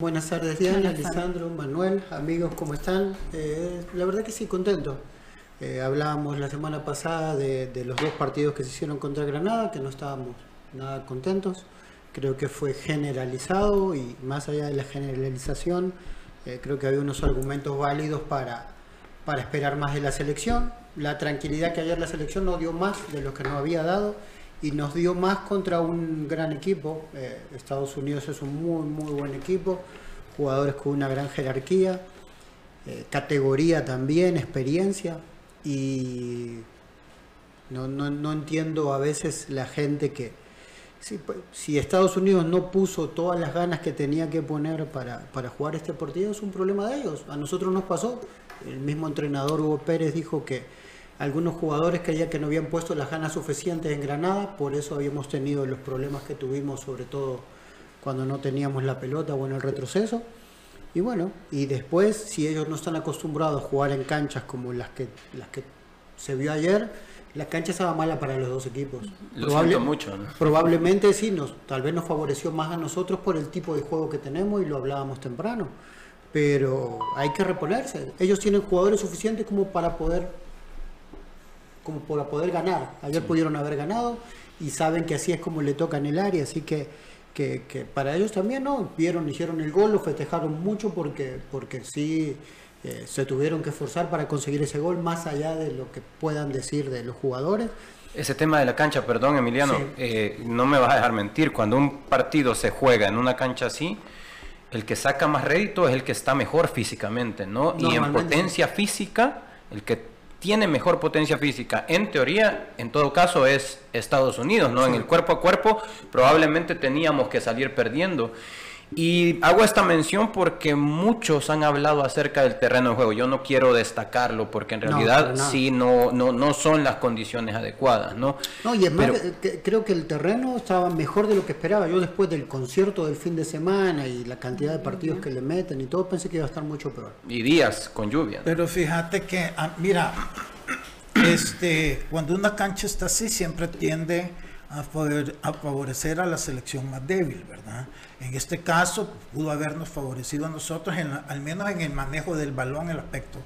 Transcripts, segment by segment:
Buenas tardes Diana, Lisandro, Manuel, amigos, ¿cómo están? Eh, la verdad que sí, contento. Eh, hablábamos la semana pasada de, los dos partidos que se hicieron contra Granada, que no estábamos nada contentos. Creo que fue generalizado y más allá de la generalización, eh, creo que había unos argumentos válidos para, para esperar más de la selección. La tranquilidad que ayer la selección nos dio más de lo que nos había dado y nos dio más contra un gran equipo. Eh, Estados Unidos es un muy, muy buen equipo, jugadores con una gran jerarquía, eh, categoría también, experiencia y no, no, no, entiendo a veces la gente que si, si, Estados Unidos no puso todas las ganas que tenía que poner para, para jugar este partido es un problema de ellos. A nosotros nos pasó, el mismo entrenador Hugo Pérez dijo que algunos jugadores creían que no habían puesto las ganas suficientes en Granada, por eso habíamos tenido los problemas que tuvimos, sobre todo cuando no teníamos la pelota o en el retroceso. Y bueno, y después, si ellos no están acostumbrados a jugar en canchas como las que, las que se vio ayer, la cancha estaba mala para los dos equipos. Lo mucho, Probablemente sí, nos, tal vez nos favoreció más a nosotros por el tipo de juego que tenemos y lo hablábamos temprano. Pero hay que reponerse. Ellos tienen jugadores suficientes como para poder como para poder ganar. Ayer pudieron haber ganado y saben que así es como le toca en el área, así que, que, para ellos también, ¿no? Vieron, hicieron el gol, lo festejaron mucho porque, porque sí eh, se tuvieron que esforzar para conseguir ese gol, más allá de lo que puedan decir de los jugadores. Ese tema de la cancha, perdón Emiliano, eh, no me vas a dejar mentir, cuando un partido se juega en una cancha así, el que saca más rédito es el que está mejor físicamente, ¿no? Y en potencia física, el que tiene mejor potencia física. En teoría, en todo caso, es Estados Unidos, ¿no? En el cuerpo a cuerpo probablemente teníamos que salir perdiendo. Y hago esta mención porque muchos han hablado acerca del terreno de juego. Yo no quiero destacarlo porque en realidad sí no, no, no son las condiciones adecuadas, ¿no? No, y es más, creo que el terreno estaba mejor de lo que esperaba. Yo después del concierto del fin de semana y la cantidad de partidos que le meten y todo, pensé que iba a estar mucho peor. Y días con lluvia. Pero fíjate que, ah, mira, este, cuando una cancha está así siempre tiende a, poder, a favorecer a la selección más débil, ¿verdad? En este caso pudo habernos favorecido a nosotros, al menos en el manejo del balón, el aspecto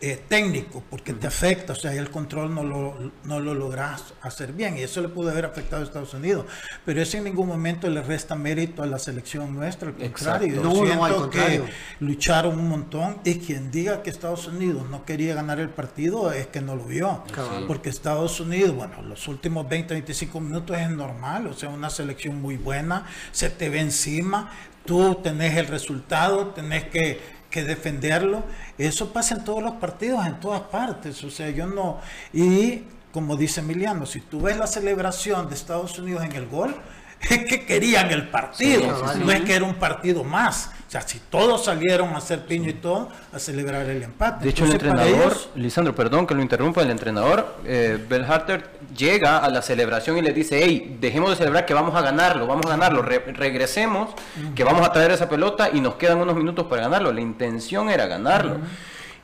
eh, técnico, porque te afecta, o sea, el control no lo, no lo logras hacer bien, y eso le pudo haber afectado a Estados Unidos, pero eso en ningún momento le resta mérito a la selección nuestra, al contrario, no, siento que lucharon un montón, y quien diga que Estados Unidos no quería ganar el partido es que no lo vio, porque Estados Unidos, bueno, los últimos 20, 25 minutos es normal, o sea, una selección muy buena, se te ve encima, tú tenés el resultado, tenés que que defenderlo. Eso pasa en todos los partidos, en todas partes. O sea, yo no. Y como dice Emiliano, si tú ves la celebración de Estados Unidos en el gol, es que querían el partido, no es que era un partido más. Sea, si todos salieron a hacer piño y todo, a celebrar el empate. De hecho, el entrenador, Lisandro, perdón que lo interrumpa, el entrenador, eh, Harter, llega a la celebración y le dice, hey, dejemos de celebrar que vamos a ganarlo, vamos a ganarlo, regresemos, que vamos a traer esa pelota y nos quedan unos minutos para ganarlo. La intención era ganarlo.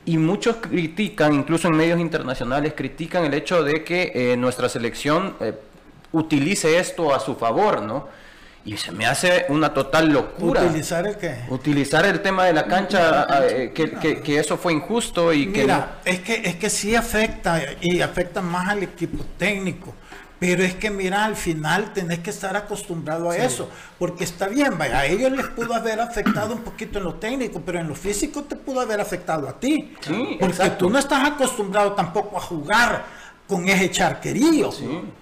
Y muchos critican, incluso en medios internacionales, critican el hecho de que eh, nuestra selección... Eh, utilice esto a su favor, ¿no? Y se me hace una total locura. ¿Utilizar el qué? Utilizar el tema de la cancha, eh, que, eso fue injusto y que... Mira, es que, es que sí afecta y afecta más al equipo técnico. Pero es que mira, al final tenés que estar acostumbrado a eso, porque está bien, vaya, a ellos les pudo haber afectado un poquito en lo técnico, pero en lo físico te pudo haber afectado a ti. Sí, porque tú no estás acostumbrado tampoco a jugar con ese charquerío.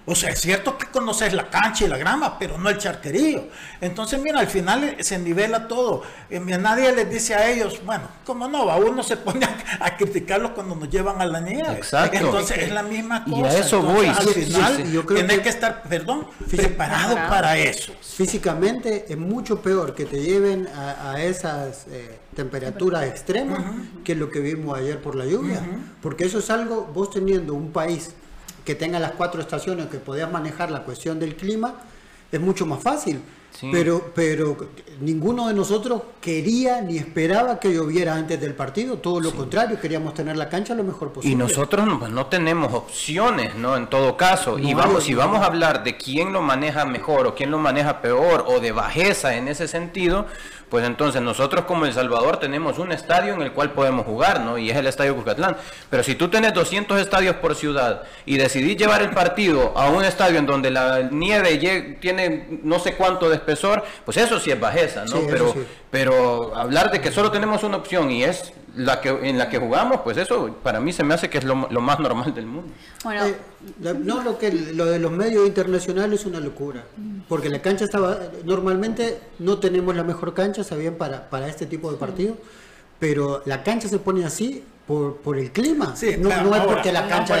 O sea, es cierto que conoces la cancha y la grama, pero no el charquerío. Entonces, mira, al final se nivela todo. Eh, nadie les dice a ellos, bueno, ¿cómo no? A uno se pone a, criticarlos cuando nos llevan a la nieve. Exacto. Entonces, es la misma cosa. Y a eso voy. Al final, yo creo que, que estar, perdón, preparado para eso. Físicamente es mucho peor que te lleven a, esas... Eh, temperaturas extremas que lo que vimos ayer por la lluvia. Porque eso es algo, vos teniendo un país que tenga las cuatro estaciones, que podías manejar la cuestión del clima, es mucho más fácil. Pero, pero ninguno de nosotros quería ni esperaba que lloviera antes del partido, todo lo contrario, queríamos tener la cancha lo mejor posible. Y nosotros no, pues, no tenemos opciones, ¿no? En todo caso, y vamos, si vamos a hablar de quién lo maneja mejor o quién lo maneja peor o de bajeza en ese sentido, pues entonces nosotros como El Salvador tenemos un estadio en el cual podemos jugar, ¿no? Y es el Estadio Cucatlán. Pero si tú tienes 200 estadios por ciudad y decidís llevar el partido a un estadio en donde la nieve tiene no sé cuánto de espesor, pues eso sí es bajeza, ¿no? pero, pero hablar de que solo tenemos una opción y es la que en la que jugamos, pues eso para mí se me hace que es lo, más normal del mundo. Bueno, eh, no lo que lo de los medios internacionales es una locura, porque la cancha estaba normalmente no tenemos la mejor cancha, sabían para para este tipo de partidos, pero la cancha se pone así por, por el clima. Sí, no, es porque la cancha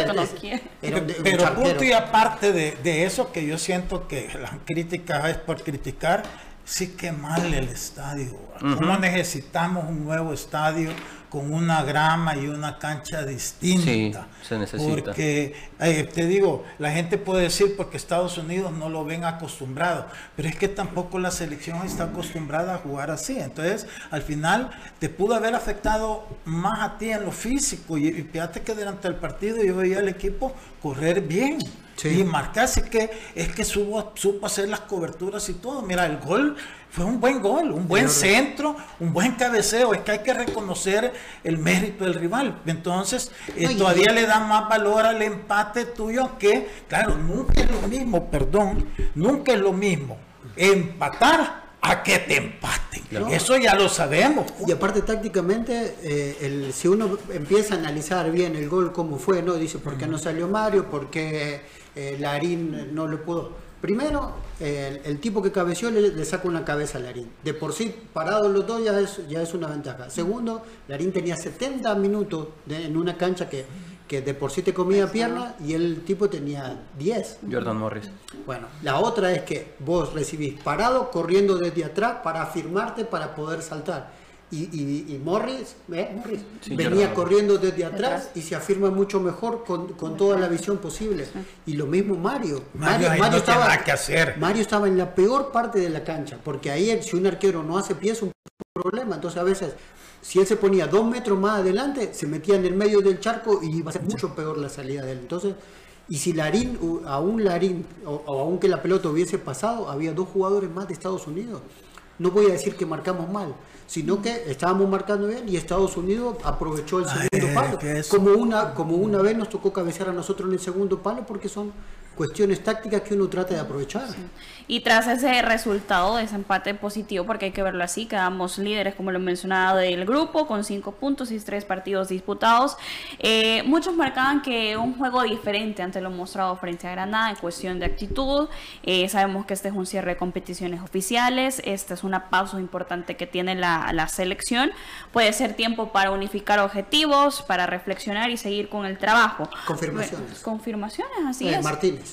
Pero punto y aparte de, de, eso que yo siento que la crítica es por criticar, sí que mal el estadio. ¿Cómo necesitamos un nuevo estadio? Con una grama y una cancha distinta. Sí, se necesita. Porque, eh, te digo, la gente puede decir porque Estados Unidos no lo ven acostumbrado, pero es que tampoco la selección está acostumbrada a jugar así. Entonces, al final, te pudo haber afectado más a ti en lo físico. Y, fíjate que durante el partido yo veía al equipo correr bien. Y marcarse que es que supo, supo hacer las coberturas y todo. Mira, el gol fue un buen gol, un buen centro, un buen cabeceo. Es que hay que reconocer el mérito del rival. Entonces, eh, todavía le da más valor al empate tuyo que, claro, nunca es lo mismo, perdón, nunca es lo mismo empatar a que te empaten. Eso ya lo sabemos. Y aparte tácticamente, eh, el, si uno empieza a analizar bien el gol cómo fue, ¿no? Dice, ¿por qué no salió Mario? ¿Por qué eh, Larín no lo pudo? Primero, el, tipo que cabeció le, saca una cabeza a Larín. De por sí, parado los dos ya es, ya es una ventaja. Segundo, Larín tenía 70 minutos en una cancha que, que de por sí te comía pierna y el tipo tenía 10. Jordan Morris. Bueno, la otra es que vos recibís parado, corriendo desde atrás para afirmarte para poder saltar y, Morris, venía corriendo desde atrás y se afirma mucho mejor con, toda la visión posible. Y lo mismo Mario. Mario, estaba, que hacer. Mario estaba en la peor parte de la cancha, porque ahí si un arquero no hace pie es un problema. Entonces a veces, si él se ponía dos metros más adelante, se metía en el medio del charco y iba a ser mucho peor la salida de él. Entonces, y si Larín, aún Larín, o, o aunque la pelota hubiese pasado, había dos jugadores más de Estados Unidos. No voy a decir que marcamos mal, sino que estábamos marcando bien y Estados Unidos aprovechó el segundo palo. Como una, como una vez nos tocó cabecear a nosotros en el segundo palo porque son cuestiones tácticas que uno trata de aprovechar. Y tras ese resultado de ese empate positivo, porque hay que verlo así, quedamos líderes, como lo mencionaba, del grupo, con cinco puntos y tres partidos disputados. Eh, muchos marcaban que un juego diferente ante lo mostrado frente a Granada en cuestión de actitud. Eh, sabemos que este es un cierre de competiciones oficiales, esta es una pausa importante que tiene la, la selección. Puede ser tiempo para unificar objetivos, para reflexionar y seguir con el trabajo. Confirmaciones. confirmaciones, así eh, es. Martínez.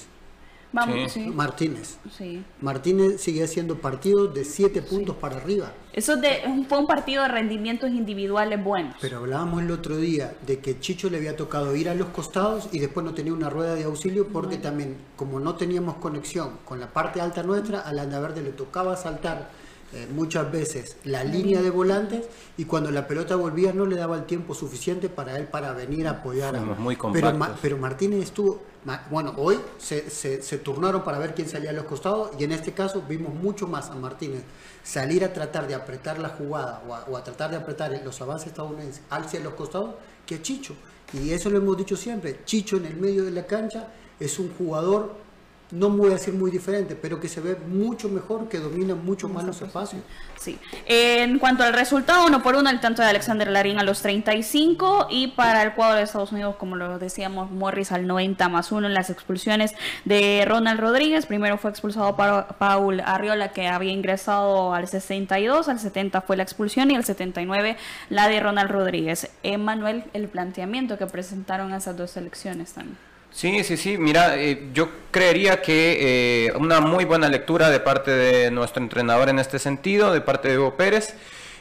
Martínez. Sí. Martínez sigue haciendo partidos de 7 puntos para arriba. Eso de, fue un partido de rendimientos individuales buenos. Pero hablábamos el otro día de que Chicho le había tocado ir a los costados y después no tenía una rueda de auxilio porque también, como no teníamos conexión con la parte alta nuestra, a la Verde le tocaba saltar eh, muchas veces la línea de volantes y cuando la pelota volvía no le daba el tiempo suficiente para él para venir a apoyar. muy pero, pero, Martínez estuvo, bueno, hoy se, se, turnaron para ver quién salía a los costados y en este caso vimos mucho más a Martínez salir a tratar de apretar la jugada o a, tratar de apretar los avances estadounidenses hacia los costados que a Chicho. Y eso lo hemos dicho siempre, Chicho en el medio de la cancha es un jugador no voy a decir muy diferente, pero que se ve mucho mejor, que domina mucho más los espacios. Sí. En cuanto al resultado, uno por uno, el tanto de Alexander Larín a los 35 y para el cuadro de Estados Unidos, como lo decíamos, Morris al 90 más uno en las expulsiones de Ronald Rodríguez. Primero fue expulsado para Paul Arriola, que había ingresado al 62, al 70 fue la expulsión y al 79 la de Ronald Rodríguez. Emanuel, el planteamiento que presentaron esas dos selecciones también. Sí, sí, sí. Mira, eh, yo creería que eh, una muy buena lectura de parte de nuestro entrenador en este sentido, de parte de Hugo Pérez.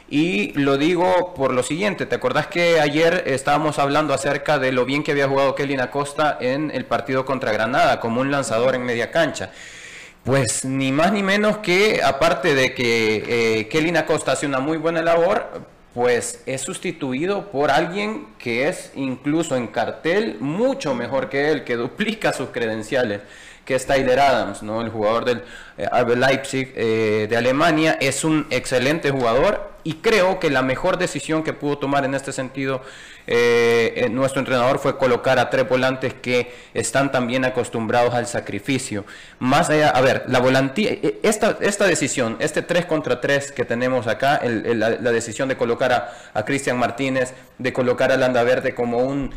Y lo digo por lo siguiente, ¿te acordás que ayer estábamos hablando acerca de lo bien que había jugado Kelly Acosta en el partido contra Granada como un lanzador en media cancha? Pues ni más ni menos que, aparte de que eh, Kelly Acosta hace una muy buena labor, pues es sustituido por alguien que es incluso en cartel mucho mejor que él, que duplica sus credenciales que es Tyler Adams, ¿no? el jugador del eh, Leipzig eh, de Alemania. Es un excelente jugador y creo que la mejor decisión que pudo tomar en este sentido eh, nuestro entrenador fue colocar a tres volantes que están también acostumbrados al sacrificio. Más allá, a ver, la volantía, esta, esta decisión, este 3 contra 3 que tenemos acá, la, decisión de colocar a, a Cristian Martínez, de colocar a Landa Verde como un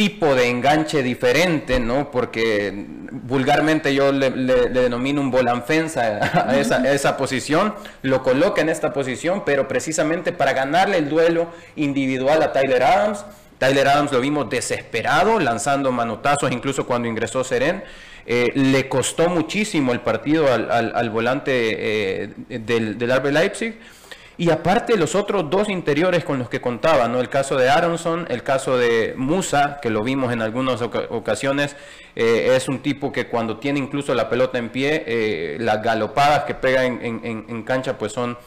tipo de enganche diferente, ¿no? Porque vulgarmente yo le, denomino un volanfensa a esa, a esa, posición, lo coloca en esta posición, pero precisamente para ganarle el duelo individual a Tyler Adams. Tyler Adams lo vimos desesperado, lanzando manotazos, incluso cuando ingresó Seren. Eh, le costó muchísimo el partido al, volante eh, del, del RB Leipzig y aparte los otros dos interiores con los que contaba, ¿no? El caso de Aronson, el caso de Musa, que lo vimos en algunas ocasiones, eh, es un tipo que cuando tiene incluso la pelota en pie, eh, las galopadas que pega en, cancha pues son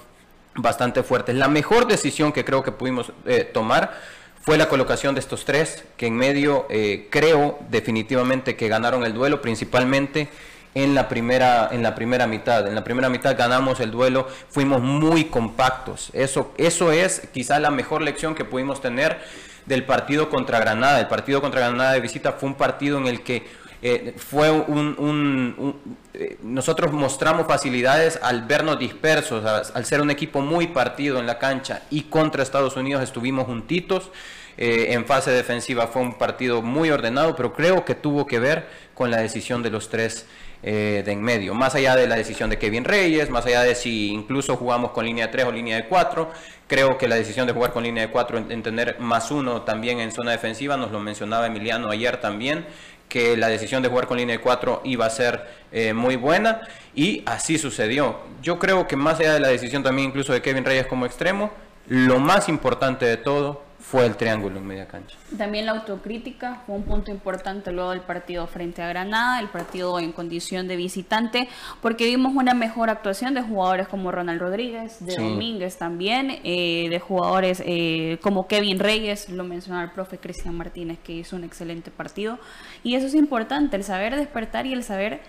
bastante fuertes. La mejor decisión que creo que pudimos eh, tomar fue la colocación de estos tres, que en medio creo definitivamente que ganaron el duelo, principalmente en la primera en la primera mitad. En la primera mitad ganamos el duelo, fuimos muy compactos. Eso eso es quizá la mejor lección que pudimos tener del partido contra Granada. El partido contra Granada de visita fue un partido en el que eh, fue un, eh, nosotros mostramos facilidades al vernos dispersos, al ser un equipo muy partido en la cancha y contra Estados Unidos estuvimos juntitos. Eh, en fase defensiva fue un partido muy ordenado, pero creo que tuvo que ver con la decisión de los tres eh, de en medio. Más allá de la decisión de Kevin Reyes, más allá de si incluso jugamos con línea de 3 o línea de 4, creo que la decisión de jugar con línea de 4, en, tener más uno también en zona defensiva, nos lo mencionaba Emiliano ayer también, que la decisión de jugar con línea de 4 iba a ser eh, muy buena y así sucedió. Yo creo que más allá de la decisión también incluso de Kevin Reyes como extremo, lo más importante de todo fue el triángulo en media cancha. También la autocrítica fue un punto importante luego del partido frente a Granada, el partido en condición de visitante, porque vimos una mejor actuación de jugadores como Ronald Rodríguez, de Domínguez también, eh, de jugadores eh, como Kevin Reyes, lo mencionaba el profe Cristian Martínez, que hizo un excelente partido. Y eso es importante, el saber despertar y el saber...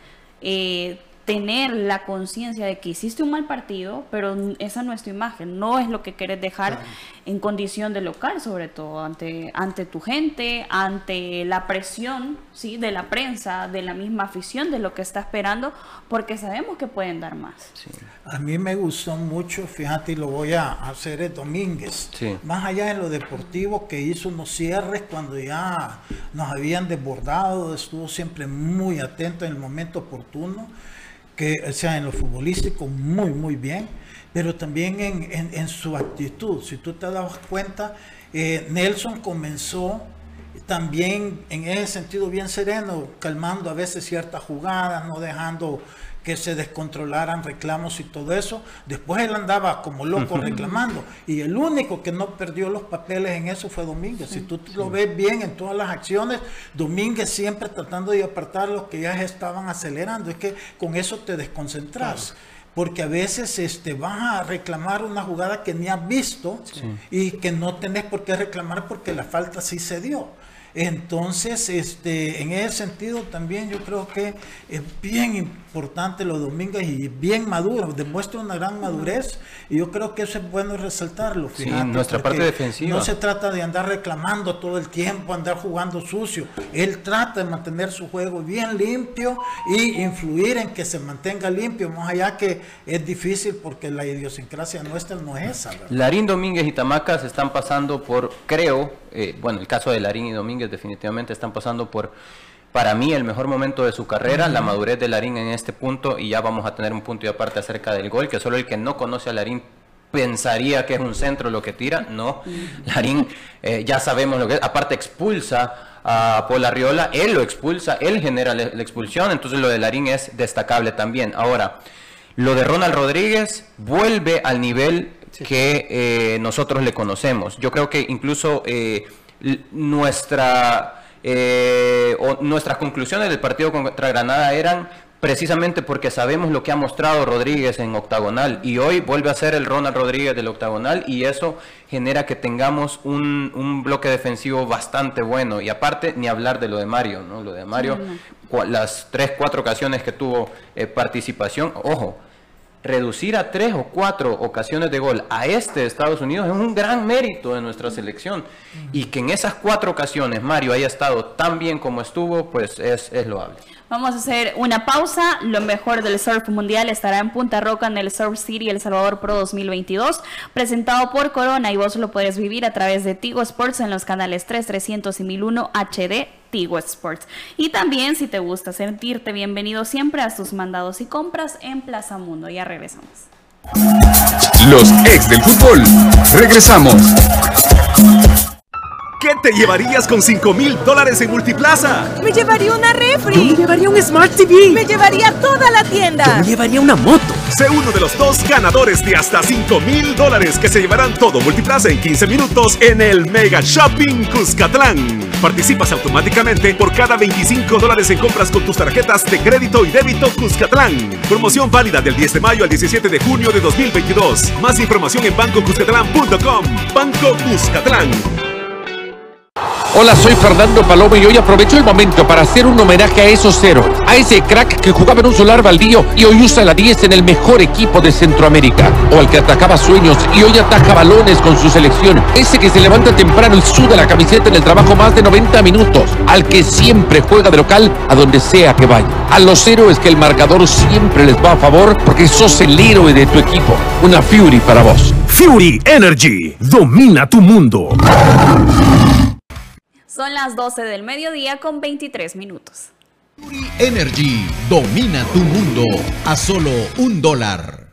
Eh, tener la conciencia de que hiciste un mal partido, pero esa no es tu imagen, no es lo que quieres dejar en condición de local, sobre todo ante, ante tu gente, ante la presión ¿sí? de la prensa, de la misma afición, de lo que está esperando, porque sabemos que pueden dar más. A mí me gustó mucho, fíjate, y lo voy a hacer el Domínguez, más allá de lo deportivo que hizo unos cierres cuando ya nos habían desbordado, estuvo siempre muy atento en el momento oportuno que sea en lo futbolístico muy, muy bien, pero también en, su actitud. Si tú te das cuenta, eh, Nelson comenzó también en ese sentido bien sereno, calmando a veces ciertas jugadas, no dejando que se descontrolaran reclamos y todo eso. Después él andaba como loco reclamando. Y el único que no perdió los papeles en eso fue Domínguez. Si tú lo ves bien en todas las acciones, Domínguez siempre tratando de apartar los que ya estaban acelerando. Es que con eso te desconcentras. porque a veces este, vas a reclamar una jugada que ni has visto y que no tenés por qué reclamar porque la falta sí se dio. Entonces, este, en ese sentido también yo creo que es bien importante los Domínguez y bien maduro, demuestra una gran madurez y yo creo que eso es bueno resaltarlo. sí, nuestra parte defensiva. No se trata de andar reclamando todo el tiempo, andar jugando sucio. Él trata de mantener su juego bien limpio y influir en que se mantenga limpio, más allá que es difícil porque la idiosincrasia nuestra no es esa. Larín Domínguez y Tamacas están pasando por, creo, eh, bueno, el caso de Larín y Domínguez definitivamente están pasando por, para mí, el mejor momento de su carrera, la madurez de Larín en este punto, y ya vamos a tener un punto y aparte acerca del gol, que solo el que no conoce a Larín pensaría que es un centro lo que tira, no, Larín eh, ya sabemos lo que es, aparte expulsa a Paul Arriola, él lo expulsa, él genera la, expulsión, entonces lo de Larín es destacable también. Ahora, lo de Ronald Rodríguez vuelve al nivel que eh, nosotros le conocemos. Yo creo que incluso eh, nuestra, eh, o nuestras conclusiones del partido contra Granada eran precisamente porque sabemos lo que ha mostrado Rodríguez en octagonal y hoy vuelve a ser el Ronald Rodríguez del octagonal y eso genera que tengamos un, bloque defensivo bastante bueno y aparte ni hablar de lo de Mario, ¿no? Lo de Mario, las tres, cuatro ocasiones que tuvo eh, participación, ojo, reducir a tres o cuatro ocasiones de gol a este de Estados Unidos es un gran mérito de nuestra selección. Y que en esas cuatro ocasiones Mario haya estado tan bien como estuvo, pues es, es loable. Vamos a hacer una pausa. Lo mejor del surf mundial estará en Punta Roca en el Surf City El Salvador Pro 2022, presentado por Corona y vos lo puedes vivir a través de Tigo Sports en los canales 3, 300 y 1001 HD Tigo Sports. Y también si te gusta sentirte bienvenido siempre a tus mandados y compras en Plaza Mundo. Ya regresamos. Los ex del fútbol. Regresamos. ¿Qué te llevarías con 5 mil dólares en Multiplaza? Me llevaría una refri. Yo me llevaría un Smart TV. Me llevaría toda la tienda. Yo me llevaría una moto. Sé uno de los dos ganadores de hasta 5 mil dólares que se llevarán todo Multiplaza en 15 minutos en el Mega Shopping Cuscatlán. Participas automáticamente por cada 25 dólares en compras con tus tarjetas de crédito y débito Cuscatlán. Promoción válida del 10 de mayo al 17 de junio de 2022. Más información en bancocuscatlán.com. Banco Cuscatlán. Hola, soy Fernando Palomo y hoy aprovecho el momento para hacer un homenaje a esos ceros, a ese crack que jugaba en un solar baldío y hoy usa la 10 en el mejor equipo de Centroamérica, o al que atacaba sueños y hoy ataca balones con su selección, ese que se levanta temprano y suda la camiseta en el trabajo más de 90 minutos, al que siempre juega de local a donde sea que vaya. A los héroes que el marcador siempre les va a favor porque sos el héroe de tu equipo. Una Fury para vos. Fury Energy domina tu mundo. Son las 12 del mediodía con 23 minutos. Energy domina tu mundo a solo un dólar.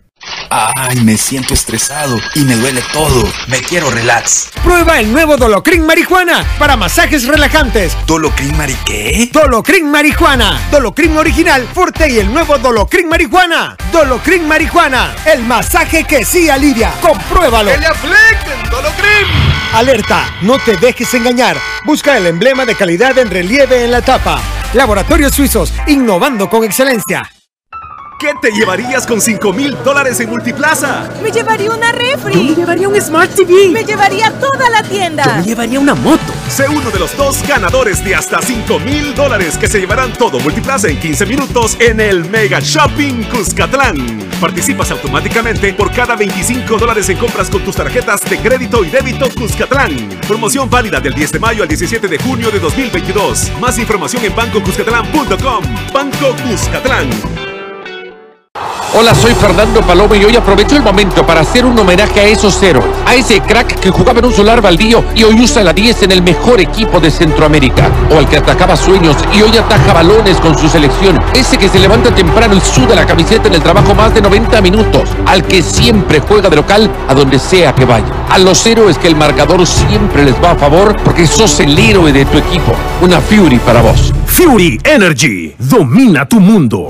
Ay, me siento estresado y me duele todo. Me quiero relax. Prueba el nuevo Dolocrin Marihuana para masajes relajantes. ¿Dolocrin Mari qué? Dolocrin Marihuana. Dolocrin original, fuerte y el nuevo Dolocrin Marihuana. Dolocrin Marihuana. El masaje que sí alivia. Compruébalo. ¡Que le apliquen Dolocrin! Alerta, no te dejes engañar. Busca el emblema de calidad en relieve en la tapa. Laboratorios Suizos, innovando con excelencia. ¿Qué te llevarías con 5 mil dólares en Multiplaza? Me llevaría una refri. Yo me llevaría un Smart TV. Me llevaría toda la tienda. Yo me llevaría una moto. Sé uno de los dos ganadores de hasta 5 mil dólares que se llevarán todo Multiplaza en 15 minutos en el Mega Shopping Cuscatlán. Participas automáticamente por cada 25 dólares en compras con tus tarjetas de crédito y débito Cuscatlán. Promoción válida del 10 de mayo al 17 de junio de 2022. Más información en bancocuscatlán.com. Banco Cuscatlán. Hola, soy Fernando Palomo y hoy aprovecho el momento para hacer un homenaje a esos héroes, a ese crack que jugaba en un solar baldío y hoy usa la 10 en el mejor equipo de Centroamérica, o al que atacaba sueños y hoy ataja balones con su selección, ese que se levanta temprano y suda la camiseta en el trabajo más de 90 minutos, al que siempre juega de local a donde sea que vaya. A los héroes que el marcador siempre les va a favor porque sos el héroe de tu equipo. Una Fury para vos. Fury Energy domina tu mundo.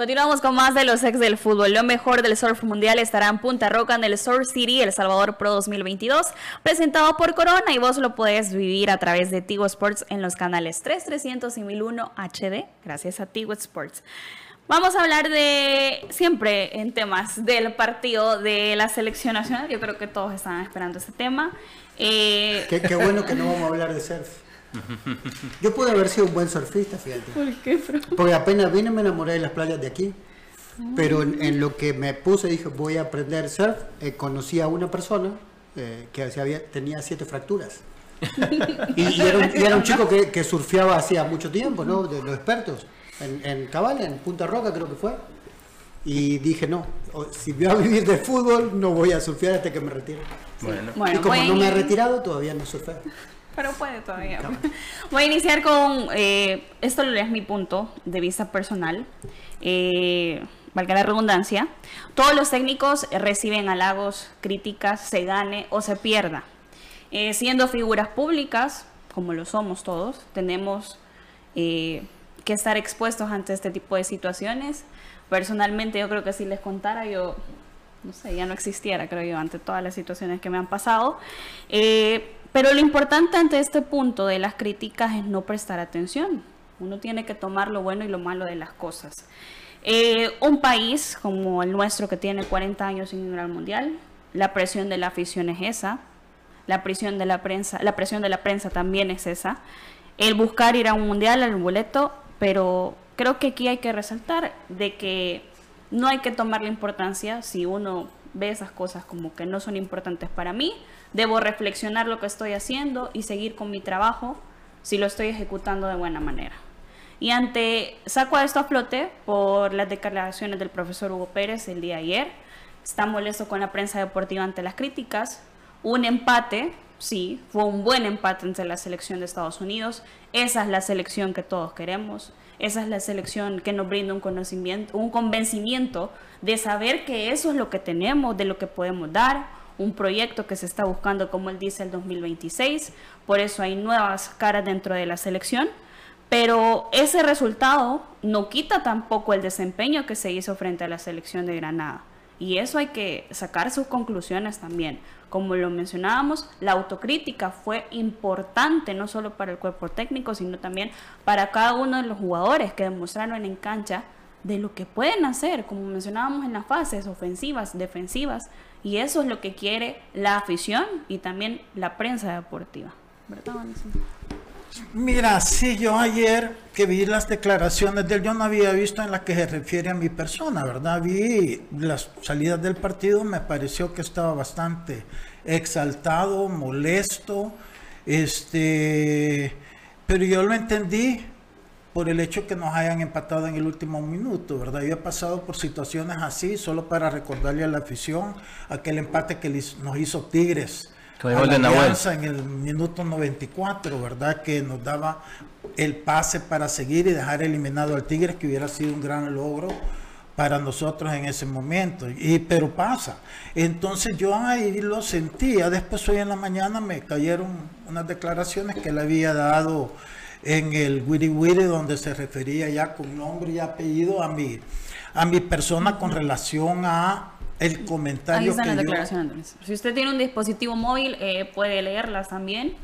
Continuamos con más de los ex del fútbol. Lo mejor del surf mundial estará en Punta Roca en el Surf City El Salvador Pro 2022, presentado por Corona y vos lo puedes vivir a través de Tigo Sports en los canales 3, 300 y 1001 HD, gracias a Tigo Sports. Vamos a hablar de siempre en temas del partido de la selección nacional. Yo creo que todos están esperando ese tema. Eh... Qué, qué bueno que no vamos a hablar de surf. Yo pude haber sido un buen surfista, fíjate. ¿Por qué? Porque apenas vine me enamoré de las playas de aquí. Pero en, lo que me puse, dije, voy a aprender surf, eh, conocí a una persona eh, que se había, tenía siete fracturas. y, era un, chico que, que, surfeaba hacía mucho tiempo, ¿no? De los expertos. En, en Cabal, en Punta Roca creo que fue. y dije no, si voy a vivir de fútbol no voy a surfear hasta que me retire. Bueno. y como no me he retirado todavía no surfeo. Pero puede todavía. Voy a iniciar con, eh, esto es mi punto de vista personal, eh, valga la redundancia, todos los técnicos reciben halagos, críticas, se gane o se pierda. Eh, siendo figuras públicas, como lo somos todos, tenemos que estar expuestos ante este tipo de situaciones. Personalmente yo creo que si les contara yo no sé, ya no existiera, creo yo, ante todas las situaciones que me han pasado. Eh, pero lo importante ante este punto de las críticas es no prestar atención. Uno tiene que tomar lo bueno y lo malo de las cosas. Eh, un país como el nuestro que tiene 40 años sin ir al mundial, la presión de la afición es esa, la presión de la prensa, la presión de la prensa también es esa. El buscar ir a un mundial, al boleto, pero creo que aquí hay que resaltar de que no hay que tomar la importancia si uno ve esas cosas como que no son importantes para mí. Debo reflexionar lo que estoy haciendo y seguir con mi trabajo si lo estoy ejecutando de buena manera. Y ante, saco a esto a flote por las declaraciones del profesor Hugo Pérez el día de ayer. Está molesto con la prensa deportiva ante las críticas. Un empate, sí, fue un buen empate entre la selección de Estados Unidos. Esa es la selección que todos queremos. Esa es la selección que nos brinda un conocimiento, un convencimiento de saber que eso es lo que tenemos, de lo que podemos dar, un proyecto que se está buscando, como él dice, el 2026. Por eso hay nuevas caras dentro de la selección. Pero ese resultado no quita tampoco el desempeño que se hizo frente a la selección de Granada. Y eso hay que sacar sus conclusiones también. Como lo mencionábamos, la autocrítica fue importante no solo para el cuerpo técnico, sino también para cada uno de los jugadores que demostraron en cancha de lo que pueden hacer, como mencionábamos en las fases ofensivas, defensivas, y eso es lo que quiere la afición y también la prensa deportiva. ¿Verdad, Mira, sí, yo ayer que vi las declaraciones de él, yo no había visto en las que se refiere a mi persona, ¿verdad? Vi las salidas del partido, me pareció que estaba bastante exaltado, molesto, este, pero yo lo entendí por el hecho que nos hayan empatado en el último minuto, ¿verdad? Yo he pasado por situaciones así, solo para recordarle a la afición aquel empate que nos hizo Tigres en el minuto 94, ¿verdad? Que nos daba el pase para seguir y dejar eliminado al Tigres, que hubiera sido un gran logro para nosotros en ese momento. Y, pero pasa. Entonces yo ahí lo sentía. Después hoy en la mañana me cayeron unas declaraciones que le había dado en el Wiri Wiri, donde se refería ya con nombre y apellido a mi, a mi persona con relación a el comentario Ahí están Si usted tiene un dispositivo móvil, eh, puede leerlas también.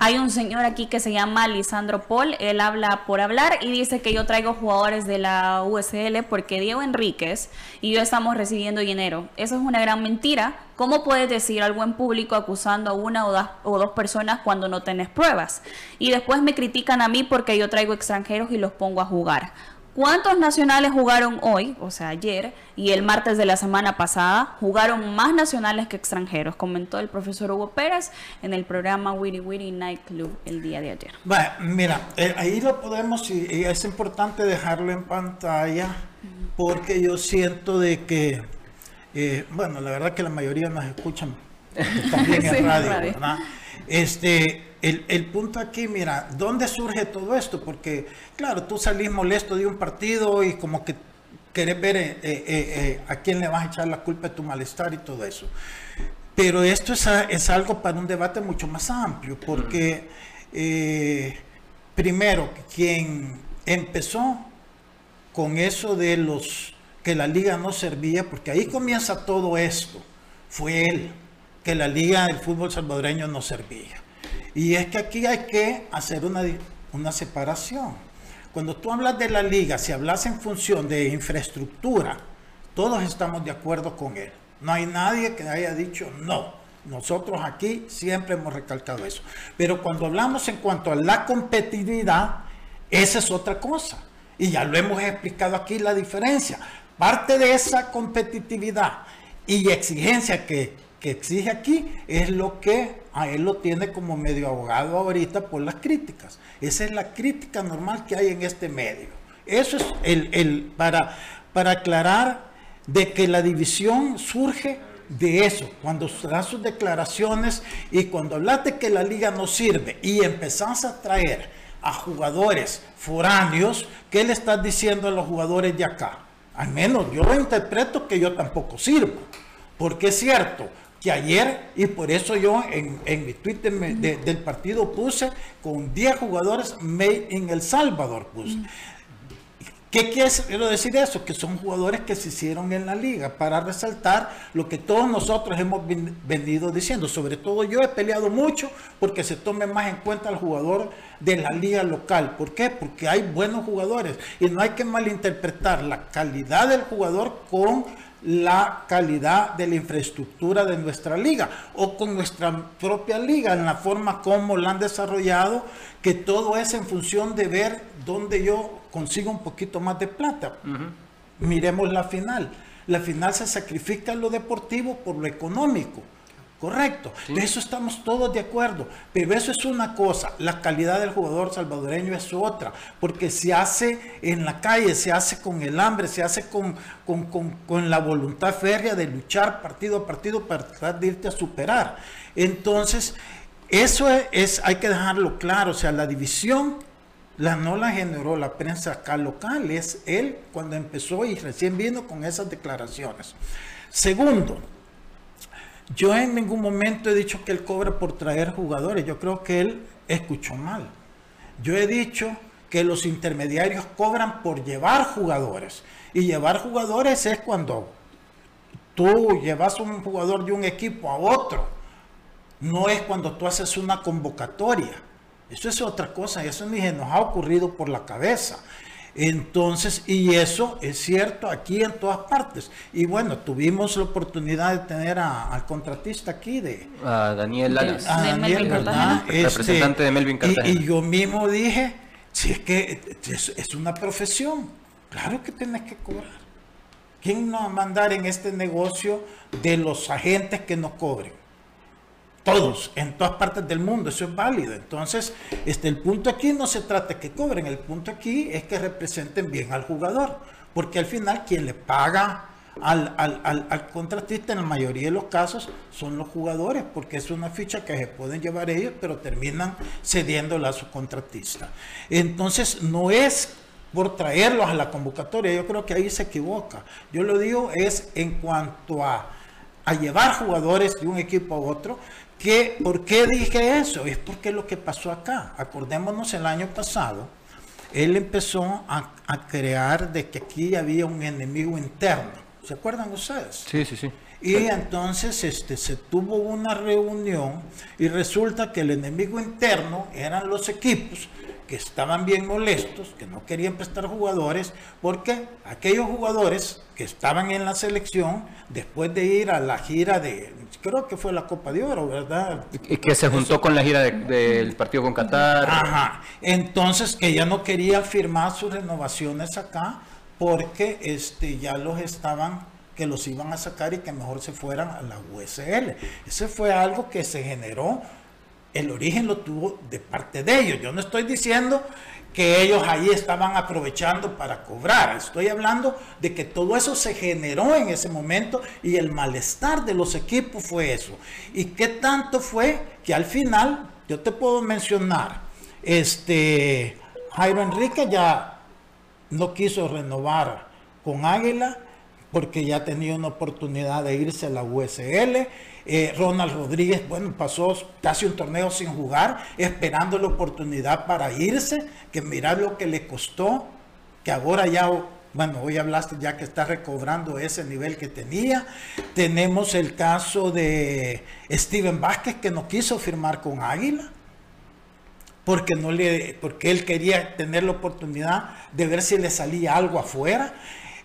Hay un señor aquí que se llama Lisandro Paul, él habla por hablar y dice que yo traigo jugadores de la USL porque Diego Enríquez y yo estamos recibiendo dinero. Eso es una gran mentira. ¿Cómo puedes decir algo en público acusando a una o, o dos personas cuando no tenés pruebas? Y después me critican a mí porque yo traigo extranjeros y los pongo a jugar. ¿Cuántos nacionales jugaron hoy, o sea, ayer, y el martes de la semana pasada? Jugaron más nacionales que extranjeros, comentó el profesor Hugo Pérez en el programa Witty Witty Night Club el día de ayer. Bueno, mira, eh, ahí lo podemos, y, es importante dejarlo en pantalla, porque yo siento de que, eh, bueno, la verdad que la mayoría nos escuchan también en radio, ¿verdad? Este, el, punto aquí, mira, ¿dónde surge todo esto? Porque, claro, tú salís molesto de un partido y como que querés ver eh, eh, eh, a quién le vas a echar la culpa de tu malestar y todo eso. Pero esto es, es algo para un debate mucho más amplio, porque primero, quien empezó con eso de los que la liga no servía, porque ahí comienza todo esto, fue él, que la liga del fútbol salvadoreño no servía. Y es que aquí hay que hacer una, una separación. Cuando tú hablas de la liga, si hablas en función de infraestructura, todos estamos de acuerdo con él. No hay nadie que haya dicho no. Nosotros aquí siempre hemos recalcado eso. Pero cuando hablamos en cuanto a la competitividad, esa es otra cosa. Y ya lo hemos explicado aquí la diferencia. Parte de esa competitividad y exigencia que exige aquí es lo que a él lo tiene como medio abogado ahorita por las críticas. Esa es la crítica normal que hay en este medio. Eso es el, el para, para aclarar de que la división surge de eso, cuando das sus declaraciones y cuando hablas de que la liga no sirve y empezás a traer a jugadores foráneos, ¿qué le estás diciendo a los jugadores de acá? Al menos yo lo interpreto que yo tampoco sirvo, porque es cierto, que ayer, y por eso yo en, en mi Twitter me- de- del partido puse con 10 jugadores made in El Salvador puse. ¿Qué quiero decir eso? Que son jugadores que se hicieron en la liga para resaltar lo que todos nosotros hemos ven- venido diciendo. Sobre todo yo he peleado mucho porque se tome más en cuenta al jugador de la liga local. ¿Por qué? Porque hay buenos jugadores y no hay que malinterpretar la calidad del jugador con la calidad de la infraestructura de nuestra liga o con nuestra propia liga en la forma como la han desarrollado, que todo es en función de ver dónde yo consigo un poquito más de plata. Miremos la final. La final se sacrifica en lo deportivo por lo económico. Correcto. De eso estamos todos de acuerdo. Pero eso es una cosa. La calidad del jugador salvadoreño es otra. Porque se hace en la calle, se hace con el hambre, se hace con, con, con- con la voluntad férrea de luchar partido a partido para tratar de irte a superar. Entonces, eso es, es- hay que dejarlo claro. O sea, la división la no la generó la prensa acá local, es él cuando empezó y recién vino con esas declaraciones. Segundo, yo en ningún momento he dicho que él cobra por traer jugadores, yo creo que él escuchó mal. Yo he dicho que los intermediarios cobran por llevar jugadores y llevar jugadores es cuando tú llevas un jugador de un equipo a otro, no es cuando tú haces una convocatoria. Eso es otra cosa, eso ni se nos ha ocurrido por la cabeza. Entonces, y eso es cierto aquí en todas partes. Y bueno, tuvimos la oportunidad de tener a- al contratista aquí de, A Daniel. Cartagena. Este, Representante de Melvin y- Cartagena. Y, yo mismo dije, si es que es, es una profesión, claro que tienes que cobrar. ¿Quién nos va a mandar en este negocio de los agentes que no cobren? Todos, en todas partes del mundo, eso es válido. Entonces, este, el punto aquí no se trata de que cobren, el punto aquí es que representen bien al jugador, porque al final quien le paga al, al- al- contratista en la mayoría de los casos son los jugadores, porque es una ficha que se pueden llevar ellos, pero terminan cediéndola a su contratista. Entonces, no es por traerlos a la convocatoria, yo creo que ahí se equivoca. Yo lo digo es en cuanto a a llevar jugadores de un equipo a otro. Que, ¿Por qué dije eso? Es porque lo que pasó acá. Acordémonos el año pasado, él empezó a, a crear de que aquí había un enemigo interno. ¿Se acuerdan ustedes? Sí, sí, sí. Y entonces este, se tuvo una reunión y resulta que el enemigo interno eran los equipos que estaban bien molestos, que no querían prestar jugadores, porque aquellos jugadores que estaban en la selección, después de ir a la gira de, creo que fue la Copa de Oro, ¿verdad? Y que se juntó con la gira de- del partido con Qatar. Ajá. Entonces que ya no quería firmar sus renovaciones acá porque este ya los estaban que los iban a sacar y que mejor se fueran a la USL. Ese fue algo que se generó, el origen lo tuvo de parte de ellos. Yo no estoy diciendo que ellos ahí estaban aprovechando para cobrar. Estoy hablando de que todo eso se generó en ese momento y el malestar de los equipos fue eso. ¿Y qué tanto fue que al final, yo te puedo mencionar, este, Jairo Enrique ya no quiso renovar con Águila porque ya tenía una oportunidad de irse a la USL. Eh, Ronald Rodríguez, bueno, pasó casi un torneo sin jugar, esperando la oportunidad para irse, que mirar lo que le costó, que ahora ya, bueno, hoy hablaste ya que está recobrando ese nivel que tenía. Tenemos el caso de Steven Vázquez, que no quiso firmar con Águila porque no le porque él quería tener la oportunidad de ver si le salía algo afuera.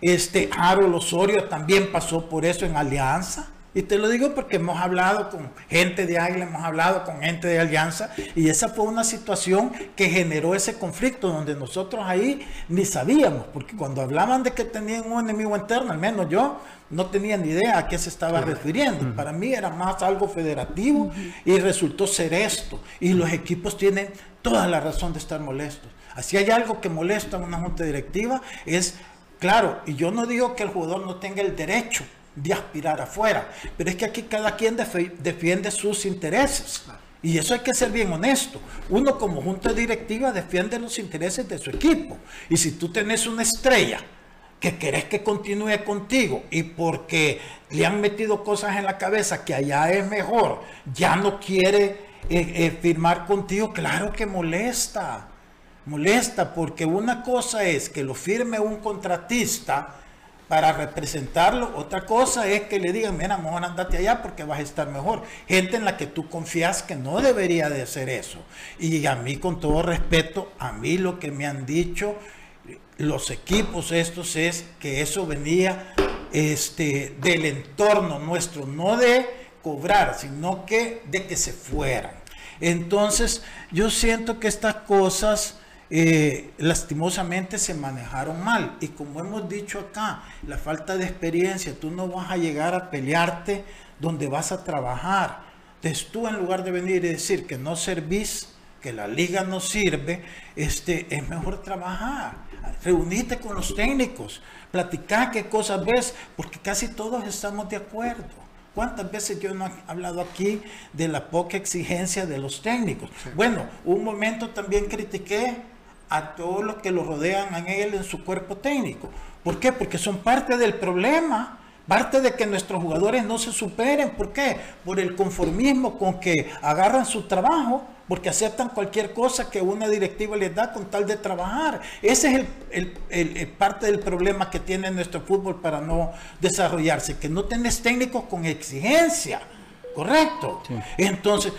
Este Harold Osorio también pasó por eso en Alianza. Y te lo digo porque hemos hablado con gente de Águila, hemos hablado con gente de Alianza, y esa fue una situación que generó ese conflicto donde nosotros ahí ni sabíamos, porque cuando hablaban de que tenían un enemigo interno, al menos yo no tenía ni idea a qué se estaba refiriendo. Para mí era más algo federativo y resultó ser esto. Y los equipos tienen toda la razón de estar molestos. Así hay algo que molesta a una junta directiva, es Claro, y yo no digo que el jugador no tenga el derecho de aspirar afuera, pero es que aquí cada quien defiende sus intereses. Y eso hay que ser bien honesto. Uno como junta directiva defiende los intereses de su equipo. Y si tú tenés una estrella que querés que continúe contigo y porque le han metido cosas en la cabeza que allá es mejor, ya no quiere eh, eh, firmar contigo, claro que molesta. Molesta porque una cosa es que lo firme un contratista para representarlo, otra cosa es que le digan, mira, mejor andate allá porque vas a estar mejor. Gente en la que tú confías que no debería de hacer eso. Y a mí, con todo respeto, a mí lo que me han dicho los equipos estos es que eso venía este, del entorno nuestro, no de cobrar, sino que de que se fueran. Entonces, yo siento que estas cosas eh, lastimosamente se manejaron mal. Y como hemos dicho acá, la falta de experiencia, tú no vas a llegar a pelearte donde vas a trabajar. Entonces tú en lugar de venir y decir que no servís, que la liga no sirve, este, es mejor trabajar. Reunite con los técnicos, platicar qué cosas ves, porque casi todos estamos de acuerdo. ¿Cuántas veces yo no he hablado aquí de la poca exigencia de los técnicos? Bueno, un momento también critiqué a todos los que lo rodean a él en su cuerpo técnico. ¿Por qué? Porque son parte del problema, parte de que nuestros jugadores no se superen. ¿Por qué? Por el conformismo con que agarran su trabajo, porque aceptan cualquier cosa que una directiva les da con tal de trabajar. Ese es el, el- el- el parte del problema que tiene nuestro fútbol para no desarrollarse, que no tenés técnicos con exigencia. Correcto. Entonces,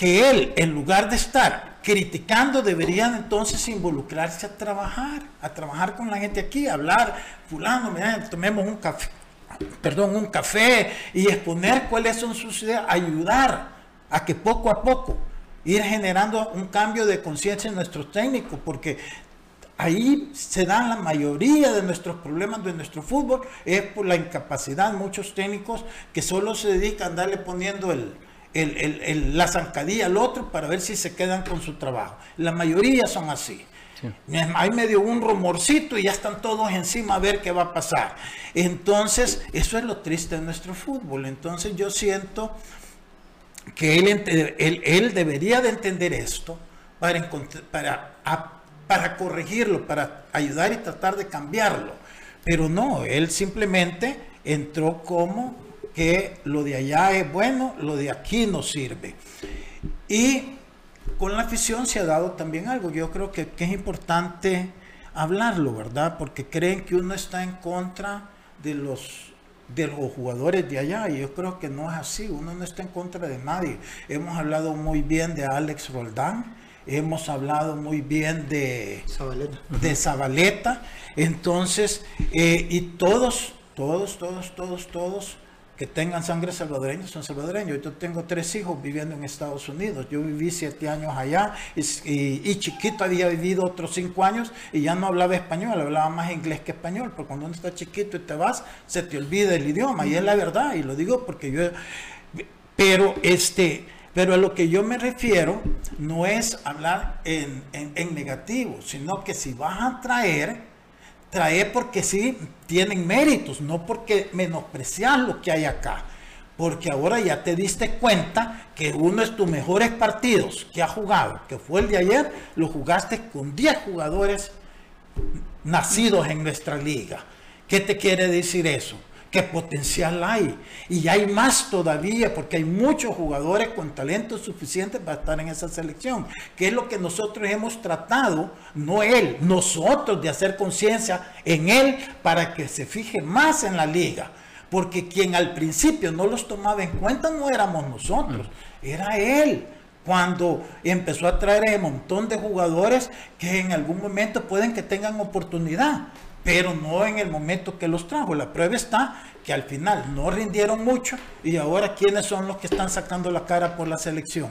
que él, en lugar de estar criticando, deberían entonces involucrarse a trabajar, a trabajar con la gente aquí, a hablar, fulano, mira, tomemos un café, perdón, un café y exponer cuáles son sus ideas, ayudar a que poco a poco ir generando un cambio de conciencia en nuestros técnicos, porque ahí se dan la mayoría de nuestros problemas de nuestro fútbol, es por la incapacidad muchos técnicos que solo se dedican a andarle poniendo el, el- el- el- la zancadilla al otro para ver si se quedan con su trabajo. La mayoría son así. Hay medio un rumorcito y ya están todos encima a ver qué va a pasar. Entonces, eso es lo triste de nuestro fútbol. Entonces, yo siento que él, él, él debería de entender esto para, para, a- para corregirlo, para ayudar y tratar de cambiarlo. Pero no, él simplemente entró como que lo de allá es bueno, lo de aquí no sirve. Y con la afición se ha dado también algo. Yo creo que, que es importante hablarlo, ¿verdad? Porque creen que uno está en contra de los de los jugadores de allá y yo creo que no es así, uno no está en contra de nadie. Hemos hablado muy bien de Alex Roldán, hemos hablado muy bien de Zabaleta. de Zabaleta, entonces, eh, y todos, todos, todos, todos, todos que tengan sangre salvadoreña son salvadoreños. Yo tengo tres hijos viviendo en Estados Unidos. Yo viví siete años allá y, chiquito había vivido otros cinco años y ya no hablaba español, hablaba más inglés que español. Porque cuando uno está chiquito y te vas, se te olvida el idioma. Y es la verdad, y lo digo porque yo... Pero este... Pero a lo que yo me refiero no es hablar en- en negativo, sino que si vas a traer, traer porque sí tienen méritos, no porque menospreciar lo que hay acá. Porque ahora ya te diste cuenta que uno de tus mejores partidos que ha jugado, que fue el de ayer, lo jugaste con 10 jugadores nacidos en nuestra liga. ¿Qué te quiere decir eso? Que potencial hay. Y hay más todavía porque hay muchos jugadores con talento suficiente para estar en esa selección. Que es lo que nosotros hemos tratado, no él, nosotros de hacer conciencia en él para que se fije más en la liga. Porque quien al principio no los tomaba en cuenta no éramos nosotros, era él cuando empezó a traer ese montón de jugadores que en algún momento pueden que tengan oportunidad, pero no en el momento que los trajo. La prueba está que al final no rindieron mucho y ahora quiénes son los que están sacando la cara por la selección.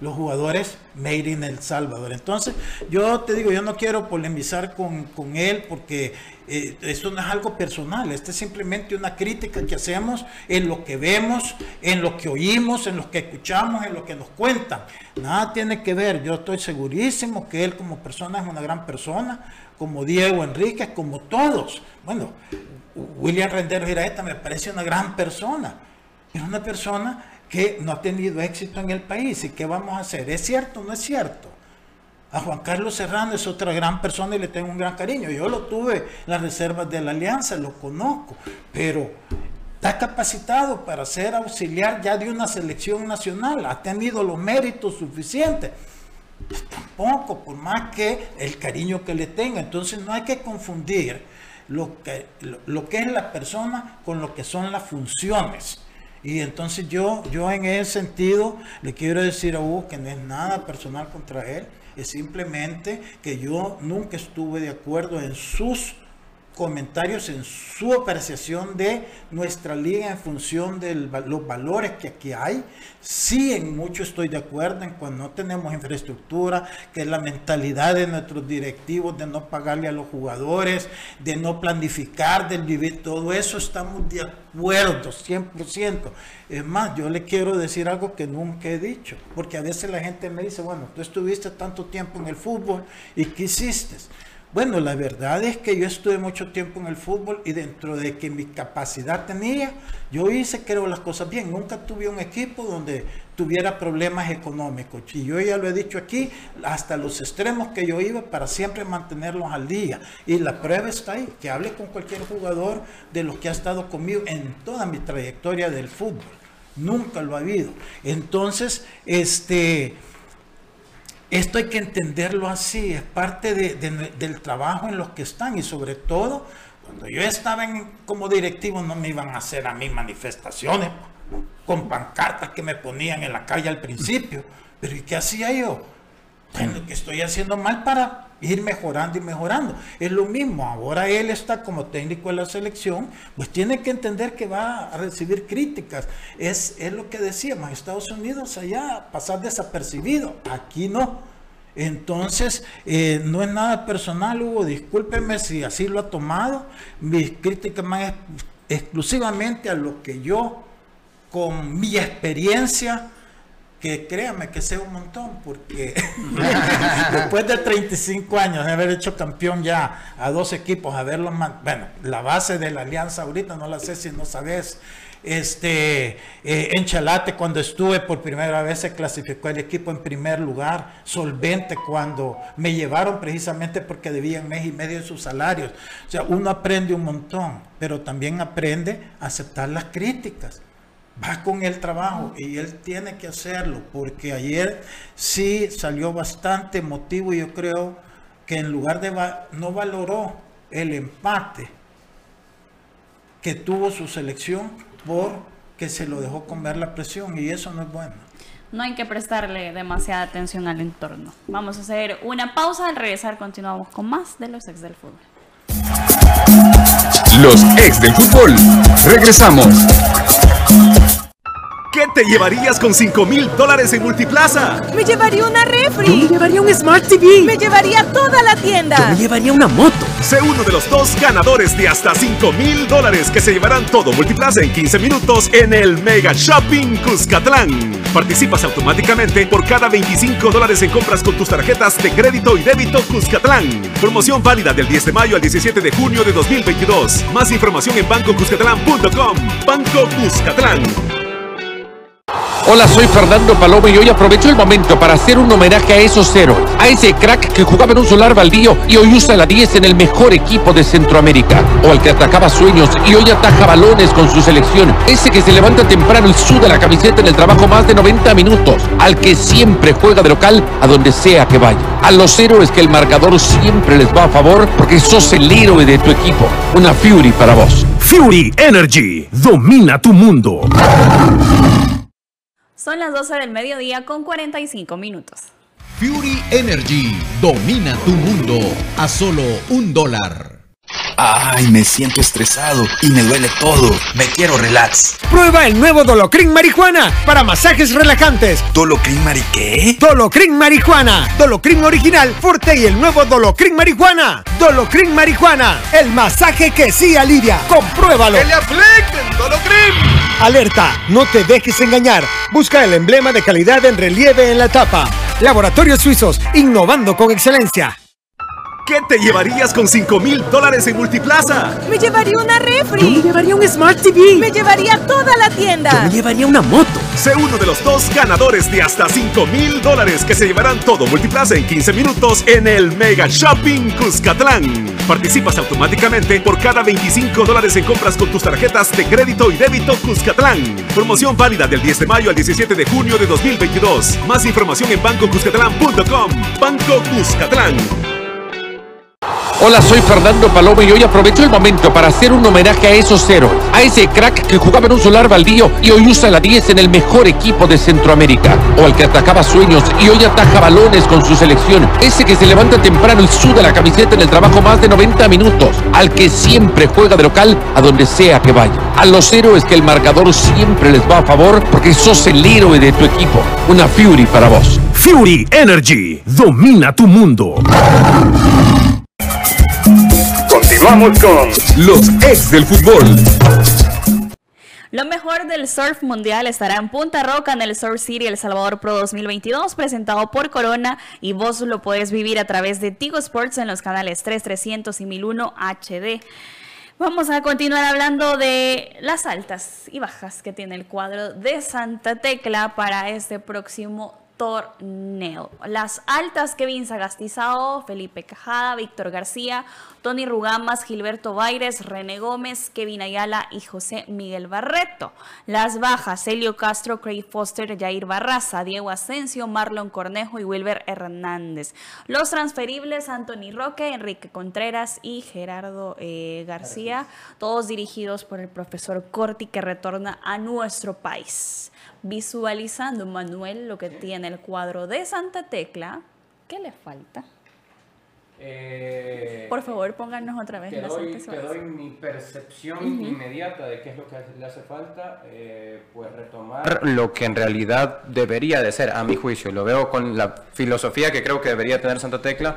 los jugadores made in El Salvador. Entonces, yo te digo, yo no quiero polemizar con, con él porque eh, esto no es algo personal, esto es simplemente una crítica que hacemos en lo que vemos, en lo que oímos, en lo que escuchamos, en lo que nos cuentan. Nada tiene que ver, yo estoy segurísimo que él como persona es una gran persona, como Diego Enríquez, como todos. Bueno, William Rendero Iraeta me parece una gran persona, es una persona que no ha tenido éxito en el país. ¿Y qué vamos a hacer? ¿Es cierto o no es cierto? A Juan Carlos Serrano es otra gran persona y le tengo un gran cariño. Yo lo tuve en las reservas de la Alianza, lo conozco, pero está capacitado para ser auxiliar ya de una selección nacional, ha tenido los méritos suficientes. Tampoco, por más que el cariño que le tenga. Entonces no hay que confundir lo que, lo que es la persona con lo que son las funciones. Y entonces yo, yo en ese sentido le quiero decir a Hugo que no es nada personal contra él, es simplemente que yo nunca estuve de acuerdo en sus comentarios en su apreciación de nuestra liga en función de los valores que aquí hay. Sí, en mucho estoy de acuerdo en cuando no tenemos infraestructura, que es la mentalidad de nuestros directivos de no pagarle a los jugadores, de no planificar, de vivir, todo eso estamos de acuerdo, 100%. Es más, yo le quiero decir algo que nunca he dicho, porque a veces la gente me dice, bueno, tú estuviste tanto tiempo en el fútbol y ¿qué hiciste? Bueno, la verdad es que yo estuve mucho tiempo en el fútbol y dentro de que mi capacidad tenía, yo hice creo las cosas bien. Nunca tuve un equipo donde tuviera problemas económicos. Y yo ya lo he dicho aquí, hasta los extremos que yo iba para siempre mantenerlos al día. Y la prueba está ahí, que hable con cualquier jugador de los que ha estado conmigo en toda mi trayectoria del fútbol. Nunca lo ha habido. Entonces, este esto hay que entenderlo así, es parte del trabajo en los que están y sobre todo cuando yo estaba como directivo no me iban a hacer a mí manifestaciones con pancartas que me ponían en la calle al principio. Pero ¿y qué hacía yo? Lo que estoy haciendo mal para ir mejorando y mejorando. Es lo mismo, ahora él está como técnico de la selección, pues tiene que entender que va a recibir críticas. Es, es lo que decíamos, Estados Unidos allá pasar desapercibido, aquí no. Entonces, eh, no es nada personal, Hugo, discúlpeme si así lo ha tomado. Mis críticas más exclusivamente a lo que yo, con mi experiencia, que créame que sé un montón, porque después de 35 años de haber hecho campeón ya a dos equipos, haberlo, bueno, la base de la alianza ahorita no la sé si no sabes, este, eh, en Chalate cuando estuve por primera vez se clasificó el equipo en primer lugar, solvente cuando me llevaron precisamente porque debían mes y medio de sus salarios. O sea, uno aprende un montón, pero también aprende a aceptar las críticas va con el trabajo y él tiene que hacerlo, porque ayer sí salió bastante emotivo y yo creo que en lugar de no valoró el empate que tuvo su selección porque se lo dejó comer la presión y eso no es bueno. No hay que prestarle demasiada atención al entorno. Vamos a hacer una pausa. Al regresar continuamos con más de los ex del fútbol. Los ex del fútbol. Regresamos. うん。¿Qué te llevarías con 5 mil dólares en Multiplaza? Me llevaría una refri. Yo me llevaría un Smart TV. Me llevaría toda la tienda. Yo me llevaría una moto. Sé uno de los dos ganadores de hasta 5 mil dólares que se llevarán todo Multiplaza en 15 minutos en el Mega Shopping Cuscatlán. Participas automáticamente por cada 25 dólares en compras con tus tarjetas de crédito y débito Cuscatlán. Promoción válida del 10 de mayo al 17 de junio de 2022. Más información en bancocuscatlán.com. Banco Cuscatlán. Hola, soy Fernando Paloma y hoy aprovecho el momento para hacer un homenaje a esos héroes, a ese crack que jugaba en un solar baldío y hoy usa la 10 en el mejor equipo de Centroamérica, o al que atacaba sueños y hoy ataja balones con su selección, ese que se levanta temprano y suda la camiseta en el trabajo más de 90 minutos, al que siempre juega de local a donde sea que vaya, a los héroes que el marcador siempre les va a favor porque sos el héroe de tu equipo, una Fury para vos. Fury Energy, domina tu mundo. Son las 12 del mediodía con 45 minutos. Fury Energy domina tu mundo a solo un dólar. Ay, me siento estresado y me duele todo. Me quiero relax. Prueba el nuevo Dolocrin Marihuana para masajes relajantes. ¿Dolocrin Mari qué? Dolocrin Marihuana. Dolocrin original, fuerte y el nuevo Dolocrin Marihuana. Dolocrin Marihuana. El masaje que sí alivia. Compruébalo. ¡Que le apliquen Dolocrin! Alerta, no te dejes engañar. Busca el emblema de calidad en relieve en la tapa. Laboratorios Suizos, innovando con excelencia. ¿Qué te llevarías con 5 mil dólares en Multiplaza? Me llevaría una refri. Yo me llevaría un Smart TV. Me llevaría toda la tienda. Yo me llevaría una moto. Sé uno de los dos ganadores de hasta 5 mil dólares que se llevarán todo Multiplaza en 15 minutos en el Mega Shopping Cuscatlán. Participas automáticamente por cada 25 dólares en compras con tus tarjetas de crédito y débito Cuscatlán. Promoción válida del 10 de mayo al 17 de junio de 2022. Más información en bancocuscatlán.com. Banco Cuscatlán. Hola, soy Fernando Paloma y hoy aprovecho el momento para hacer un homenaje a esos héroes, a ese crack que jugaba en un solar baldío y hoy usa la 10 en el mejor equipo de Centroamérica, o al que atacaba sueños y hoy ataja balones con su selección, ese que se levanta temprano y suda la camiseta en el trabajo más de 90 minutos, al que siempre juega de local a donde sea que vaya, a los héroes que el marcador siempre les va a favor porque sos el héroe de tu equipo, una Fury para vos. Fury Energy domina tu mundo. Continuamos con los ex del fútbol. Lo mejor del surf mundial estará en Punta Roca en el Surf City El Salvador Pro 2022, presentado por Corona y vos lo puedes vivir a través de Tigo Sports en los canales 3, 300 y 1001 HD. Vamos a continuar hablando de las altas y bajas que tiene el cuadro de Santa Tecla para este próximo torneo. Las altas, Kevin Sagastizado, Felipe Cajada, Víctor García, Tony Rugamas, Gilberto Baires, René Gómez, Kevin Ayala y José Miguel Barreto. Las bajas, Helio Castro, Craig Foster, Jair Barraza, Diego Asensio, Marlon Cornejo y Wilber Hernández. Los transferibles, Anthony Roque, Enrique Contreras y Gerardo eh, García, todos dirigidos por el profesor Corti que retorna a nuestro país visualizando, Manuel, lo que tiene el cuadro de Santa Tecla, ¿qué le falta? Eh, Por favor, pónganos otra vez te las doy, te doy mi percepción inmediata de qué es lo que le hace falta, eh, pues retomar lo que en realidad debería de ser, a mi juicio. Lo veo con la filosofía que creo que debería tener Santa Tecla.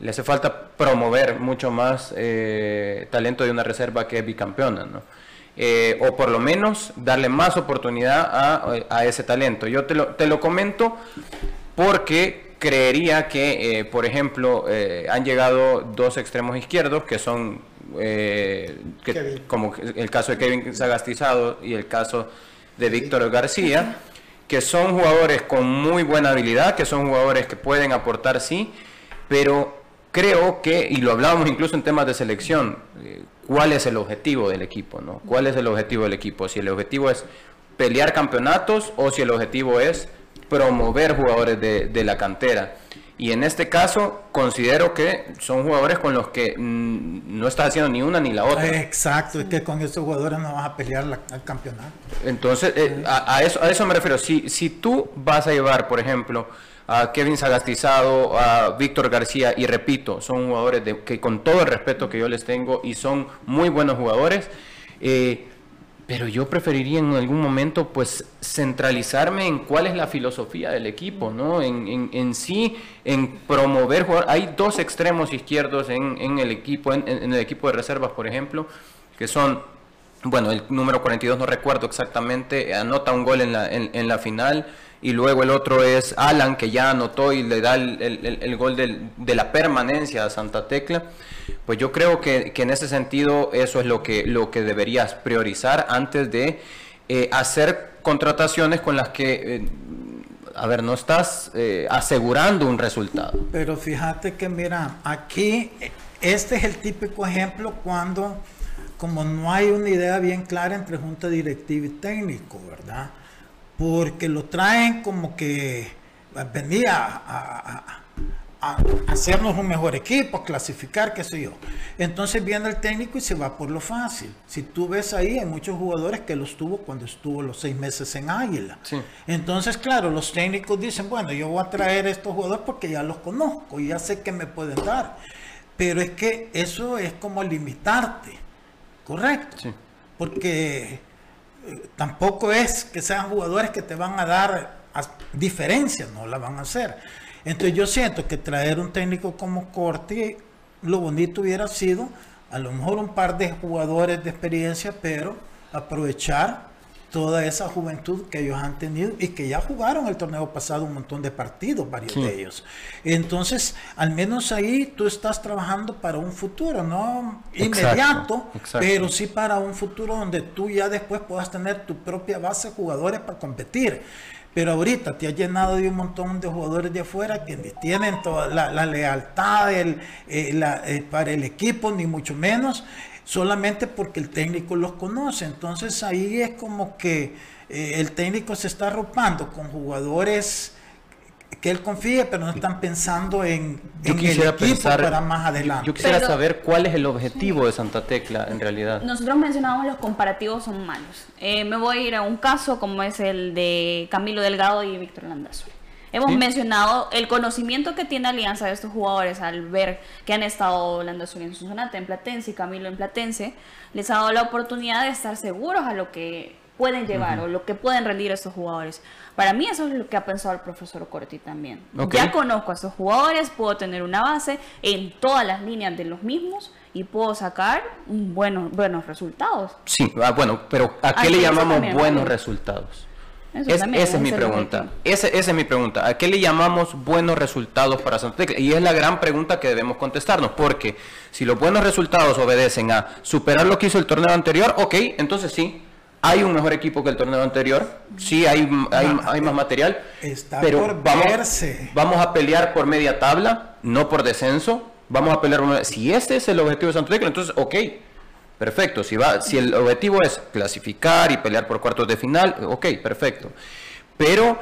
Le hace falta promover mucho más eh, talento de una reserva que es bicampeona, ¿no? Eh, o por lo menos darle más oportunidad a, a ese talento. Yo te lo, te lo comento porque creería que, eh, por ejemplo, eh, han llegado dos extremos izquierdos que son, eh, que- como el caso de Kevin Sagastizado y el caso de Víctor García, que son jugadores con muy buena habilidad, que son jugadores que pueden aportar, sí, pero creo que, y lo hablábamos incluso en temas de selección, ¿cuál es el objetivo del equipo? ¿no? ¿Cuál es el objetivo del equipo? Si el objetivo es pelear campeonatos o si el objetivo es promover jugadores de, de la cantera. Y en este caso considero que son jugadores con los que mm, no estás haciendo ni una ni la otra. Exacto, es que con estos jugadores no vas a pelear la- el campeonato. Entonces, eh, a, a eso, a eso me refiero. Si, si tú vas a llevar, por ejemplo, a Kevin Sagastizado, a Víctor García, y repito, son jugadores de, que con todo el respeto que yo les tengo y son muy buenos jugadores, eh, pero yo preferiría en algún momento pues centralizarme en cuál es la filosofía del equipo, ¿no? En, sí, en promover jugadores. Hay dos extremos izquierdos en, el equipo, en el equipo de reservas, por ejemplo, que son bueno, el número 42 no recuerdo exactamente, anota un gol en la, en, en la final y luego el otro es Alan que ya anotó y le da el, el- el- gol del- de la permanencia a Santa Tecla. Pues yo creo que, que en ese sentido eso es lo que, lo que deberías priorizar antes de eh, hacer contrataciones con las que, eh, a ver, no estás eh, asegurando un resultado. Pero fíjate que mira, aquí eh, este es el típico ejemplo cuando como no hay una idea bien clara entre junta directiva y técnico, ¿verdad? Porque lo traen como que eh, venía a, a- a- a hacernos un mejor equipo, a clasificar, qué sé yo. Entonces viene el técnico y se va por lo fácil. Si tú ves ahí, hay muchos jugadores que los tuvo cuando estuvo los seis meses en Águila. Sí. Entonces, claro, los técnicos dicen, bueno, yo voy a traer a estos jugadores porque ya los conozco y ya sé que me pueden dar. pero es que eso es como limitarte, ¿correcto? Sí. Porque tampoco es que sean jugadores que te van a dar diferencias, no la van a hacer. Entonces yo siento que traer un técnico como Corti, lo bonito hubiera sido a lo mejor un par de jugadores de experiencia, pero aprovechar toda esa juventud que ellos han tenido y que ya jugaron el torneo pasado un montón de partidos, varios de ellos. Entonces, al menos ahí tú estás trabajando para un futuro, no inmediato, pero sí para un futuro donde tú ya después puedas tener tu propia base de jugadores para competir. Pero ahorita te has llenado de un montón de jugadores de afuera que ni tienen toda la, lealtad eh, eh, para el equipo, ni mucho menos solamente porque el técnico los conoce. Entonces ahí es como que eh, el técnico se está arropando con jugadores que él confíe, pero no están pensando en, el equipo para más adelante. Yo, quisiera saber cuál es el objetivo de Santa Tecla en realidad. Nosotros mencionamos los comparativos son malos. Eh, me voy a ir a un caso como es el de Camilo Delgado y Víctor Landazzo. Hemos mencionado el conocimiento que tiene Alianza de estos jugadores al ver que han estado hablando en su zona en Platense y Camilo en Platense, les ha dado la oportunidad de estar seguros a lo que pueden llevar o lo que pueden rendir estos jugadores. Para mí eso es lo que ha pensado el profesor Corti también. Ya conozco a estos jugadores, puedo tener una base en todas las líneas de los mismos y puedo sacar buenos, buenos resultados. Sí, ah, bueno, pero ¿a qué le llamamos buenos resultados? Esa es mi pregunta. Esa, es mi pregunta. ¿A qué le llamamos buenos resultados para Santa Tecla? Y es la gran pregunta que debemos contestarnos, porque si los buenos resultados obedecen a superar lo que hizo el torneo anterior, ok, entonces sí, hay un mejor equipo que el torneo anterior, sí hay, hay, más material, pero vamos, vamos a pelear por media tabla, no por descenso. Vamos a pelear. Si ese es el objetivo de Santa Tecla, entonces, ok, Perfecto, si, va, si el objetivo es clasificar y pelear por cuartos de final, ok, perfecto. Pero,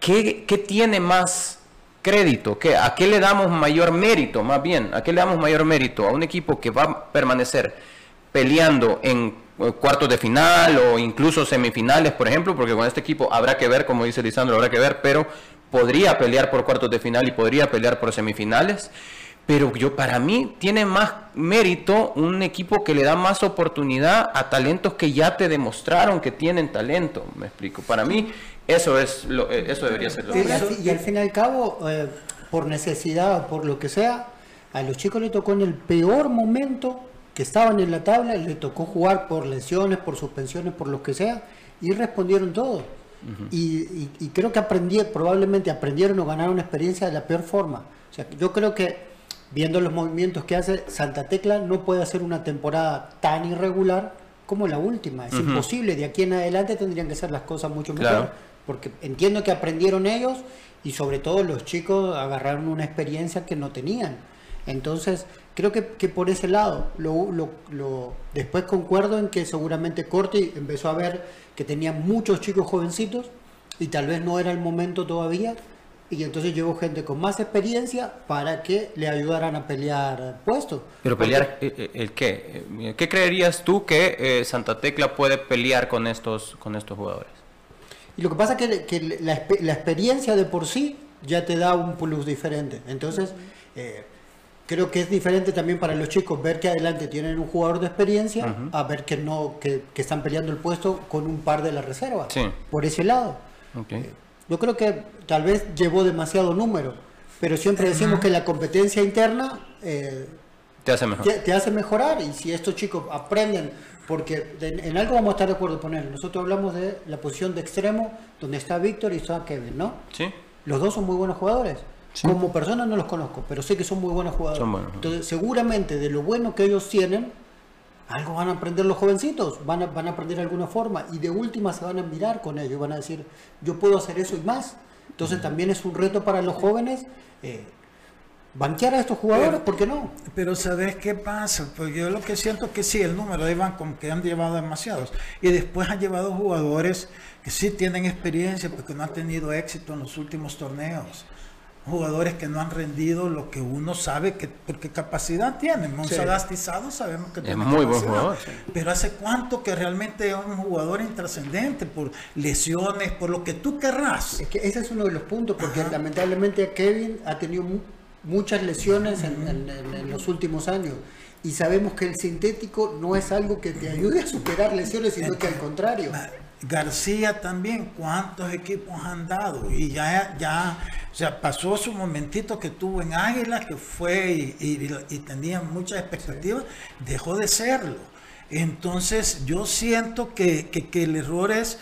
¿qué, tiene más crédito? ¿Qué, ¿A qué le damos mayor mérito? Más bien, ¿a qué le damos mayor mérito? A un equipo que va a permanecer peleando en eh, cuartos de final o incluso semifinales, por ejemplo, porque con este equipo habrá que ver, como dice Lisandro, habrá que ver, pero podría pelear por cuartos de final y podría pelear por semifinales pero yo para mí tiene más mérito un equipo que le da más oportunidad a talentos que ya te demostraron que tienen talento, me explico. Para mí eso es lo, eh, eso debería ser lo y, al, y al fin y al cabo, eh, por necesidad o por lo que sea, a los chicos le tocó en el peor momento que estaban en la tabla, le tocó jugar por lesiones, por suspensiones, por lo que sea, y respondieron todos. y, y, creo que aprendieron, probablemente aprendieron o ganaron experiencia de la peor forma. O sea, yo creo que viendo los movimientos que hace, Santa Tecla no puede hacer una temporada tan irregular como la última. Es imposible, de aquí en adelante tendrían que ser las cosas mucho mejor. Porque entiendo que aprendieron ellos y sobre todo los chicos agarraron una experiencia que no tenían. Entonces, creo que, por ese lado, lo, lo, después concuerdo en que seguramente Corti empezó a ver que tenía muchos chicos jovencitos y tal vez no era el momento todavía y entonces llevó gente con más experiencia para que le ayudaran a pelear puestos. Pero pelear, eh, eh, ¿el qué? Eh, ¿Qué creerías tú que Santa Tecla puede pelear con estos, con estos jugadores? Y lo que pasa es que, la, experiencia de por sí ya te da un plus diferente. Entonces, creo que es diferente también para los chicos ver que adelante tienen un jugador de experiencia a ver que no que, están peleando el puesto con un par de la reserva. Por ese lado. Okay. Yo creo que tal vez llevó demasiado número, pero siempre decimos que la competencia interna eh, te, hace te, hace mejorar y si estos chicos aprenden, porque en algo vamos a estar de acuerdo con él. Nosotros hablamos de la posición de extremo donde está Víctor y está Kevin, ¿no? Sí. Los dos son muy buenos jugadores. Como personas no los conozco, pero sé que son muy buenos jugadores. Entonces, seguramente de lo bueno que ellos tienen, algo van a aprender los jovencitos, van a, van a aprender de alguna forma y de última se van a mirar con ellos, van a decir, yo puedo hacer eso y más. Entonces también es un reto para los jóvenes eh, banquear a estos jugadores, ¿por qué no? Pero ¿sabes qué pasa? Pues yo lo que siento es que sí, el número de van como que han llevado demasiados y después han llevado jugadores que sí tienen experiencia porque no han tenido éxito en los últimos torneos jugadores que no han rendido lo que uno sabe que porque capacidad tienen. Monsalastizado sabemos que tiene es muy buen jugador. Pero hace cuánto que realmente es un jugador intrascendente por lesiones, por lo que tú querrás. Es que ese es uno de los puntos porque lamentablemente Kevin ha tenido muchas lesiones en, los últimos años y sabemos que el sintético no es algo que te ayude a superar lesiones, sino que al contrario. García también, ¿cuántos equipos han dado? Y ya, ya, o sea, pasó su momentito que tuvo en Águila, que fue y, tenía muchas expectativas, dejó de serlo. Entonces yo siento que, que el error es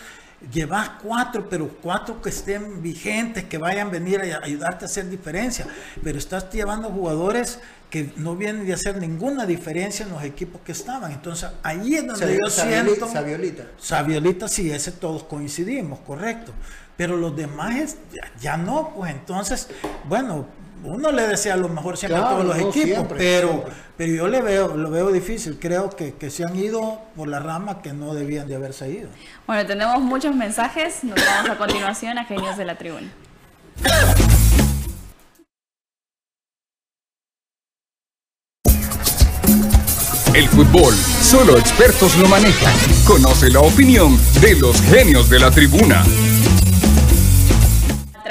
Llevas cuatro, pero cuatro que estén vigentes, que vayan a venir a ayudarte a hacer diferencia. Pero estás llevando jugadores que no vienen de hacer ninguna diferencia en los equipos que estaban. Entonces ahí es donde yo siento... Sabiolita. Sabiolita, sí, ese todos coincidimos, correcto. Pero los demás ya no, pues entonces, bueno, uno le desea lo mejor siempre a todos los equipos, pero, pero yo le veo, lo veo difícil. Creo que, que, se han ido por la rama que no debían de haberse ido. Bueno, tenemos muchos mensajes. Nos vamos a continuación a Genios de la Tribuna. El fútbol, solo expertos lo manejan. Conoce la opinión de los genios de la tribuna.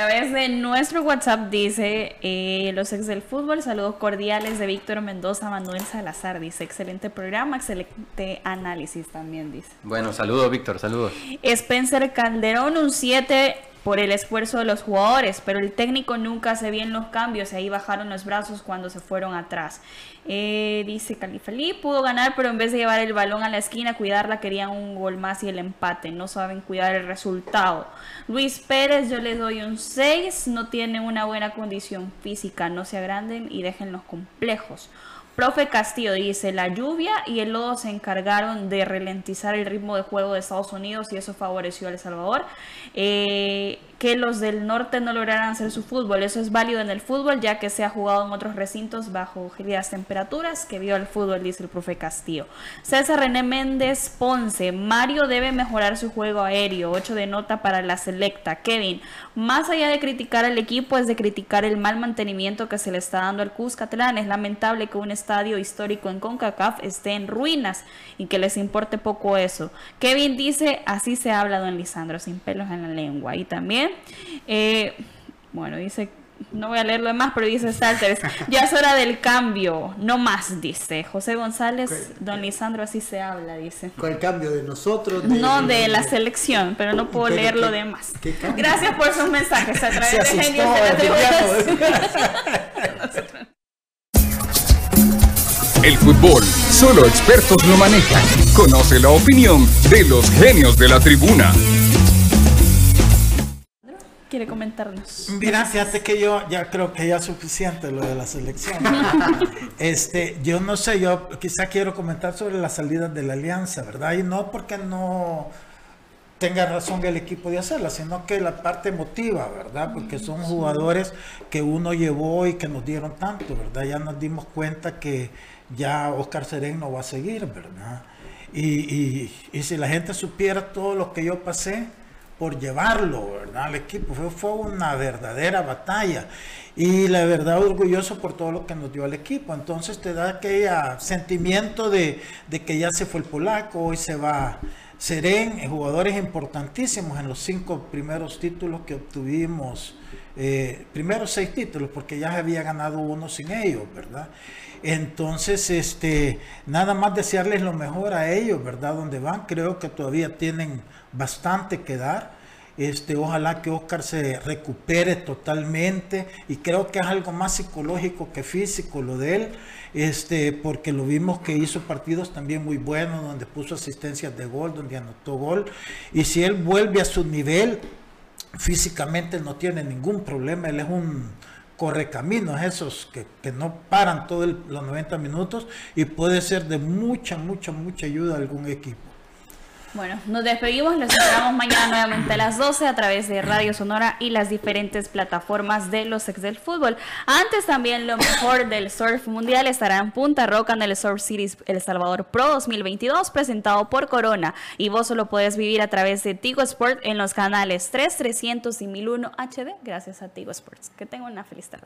Través de nuestro WhatsApp dice eh, los ex del fútbol, saludos cordiales de Víctor Mendoza, Manuel Salazar, dice excelente programa, excelente análisis también dice. Bueno, saludos Víctor, saludos. Spencer Calderón, un 7 por el esfuerzo de los jugadores, pero el técnico nunca hace bien los cambios y ahí bajaron los brazos cuando se fueron atrás. Eh, dice Califalí, pudo ganar, pero en vez de llevar el balón a la esquina, cuidarla, querían un gol más y el empate. No saben cuidar el resultado. Luis Pérez, yo le doy un 6, no tiene una buena condición física, no se agranden y dejen los complejos. Profe Castillo dice, la lluvia y el lodo se encargaron de ralentizar el ritmo de juego de Estados Unidos y eso favoreció a El Salvador. Eh, que los del norte no lograran hacer su fútbol. Eso es válido en el fútbol, ya que se ha jugado en otros recintos bajo gélidas temperaturas, que vio el fútbol, dice el profe Castillo. César René Méndez Ponce, Mario debe mejorar su juego aéreo, 8 de nota para la selecta. Kevin, más allá de criticar al equipo, es de criticar el mal mantenimiento que se le está dando al Cuscatlán. Es lamentable que un estadio histórico en CONCACAF esté en ruinas y que les importe poco eso. Kevin dice, así se habla don Lisandro, sin pelos en la lengua. Y también eh, bueno, dice, no voy a leerlo demás, pero dice Salters, ya es hora del cambio, no más, dice José González, don Lisandro, así se habla, dice. ¿Con el cambio de nosotros? no, de, la selección, pero no puedo leer lo demás. Gracias por sus mensajes a través de Genios de la El fútbol, solo expertos lo manejan. Conoce la opinión de los genios de la tribuna quiere comentarnos? Mira, fíjate que yo ya creo que ya es suficiente lo de la selección. este, yo no sé, yo quizá quiero comentar sobre las salidas de la alianza, ¿verdad? Y no porque no tenga razón el equipo de hacerla, sino que la parte emotiva, ¿verdad? Porque son jugadores que uno llevó y que nos dieron tanto, ¿verdad? Ya nos dimos cuenta que ya Oscar Serén no va a seguir, ¿verdad? Y, y si la gente supiera todo lo que yo pasé, por llevarlo, ¿verdad? Al equipo. Fue, fue una verdadera batalla. Y la verdad, orgulloso por todo lo que nos dio al equipo. Entonces te da aquel sentimiento de, que ya se fue el polaco, hoy se va Seren, eh, jugadores importantísimos en los cinco primeros títulos que obtuvimos. Eh, primeros seis títulos, porque ya había ganado uno sin ellos, ¿verdad? Entonces, este, nada más desearles lo mejor a ellos, ¿verdad? Donde van, creo que todavía tienen bastante que dar. Este, ojalá que Oscar se recupere totalmente y creo que es algo más psicológico que físico lo de él, este, porque lo vimos que hizo partidos también muy buenos, donde puso asistencias de gol, donde anotó gol, y si él vuelve a su nivel, físicamente no tiene ningún problema, él es un correcaminos esos que, que no paran todos los 90 minutos y puede ser de mucha, mucha, mucha ayuda a algún equipo. Bueno, nos despedimos, los esperamos mañana nuevamente a las 12 a través de Radio Sonora y las diferentes plataformas de los ex del fútbol. Antes también lo mejor del surf mundial estará en Punta Roca en el Surf Series El Salvador Pro 2022 presentado por Corona y vos solo puedes vivir a través de Tigo Sport en los canales 3, 300 y 1001 HD gracias a Tigo Sports. Que tengan una feliz tarde.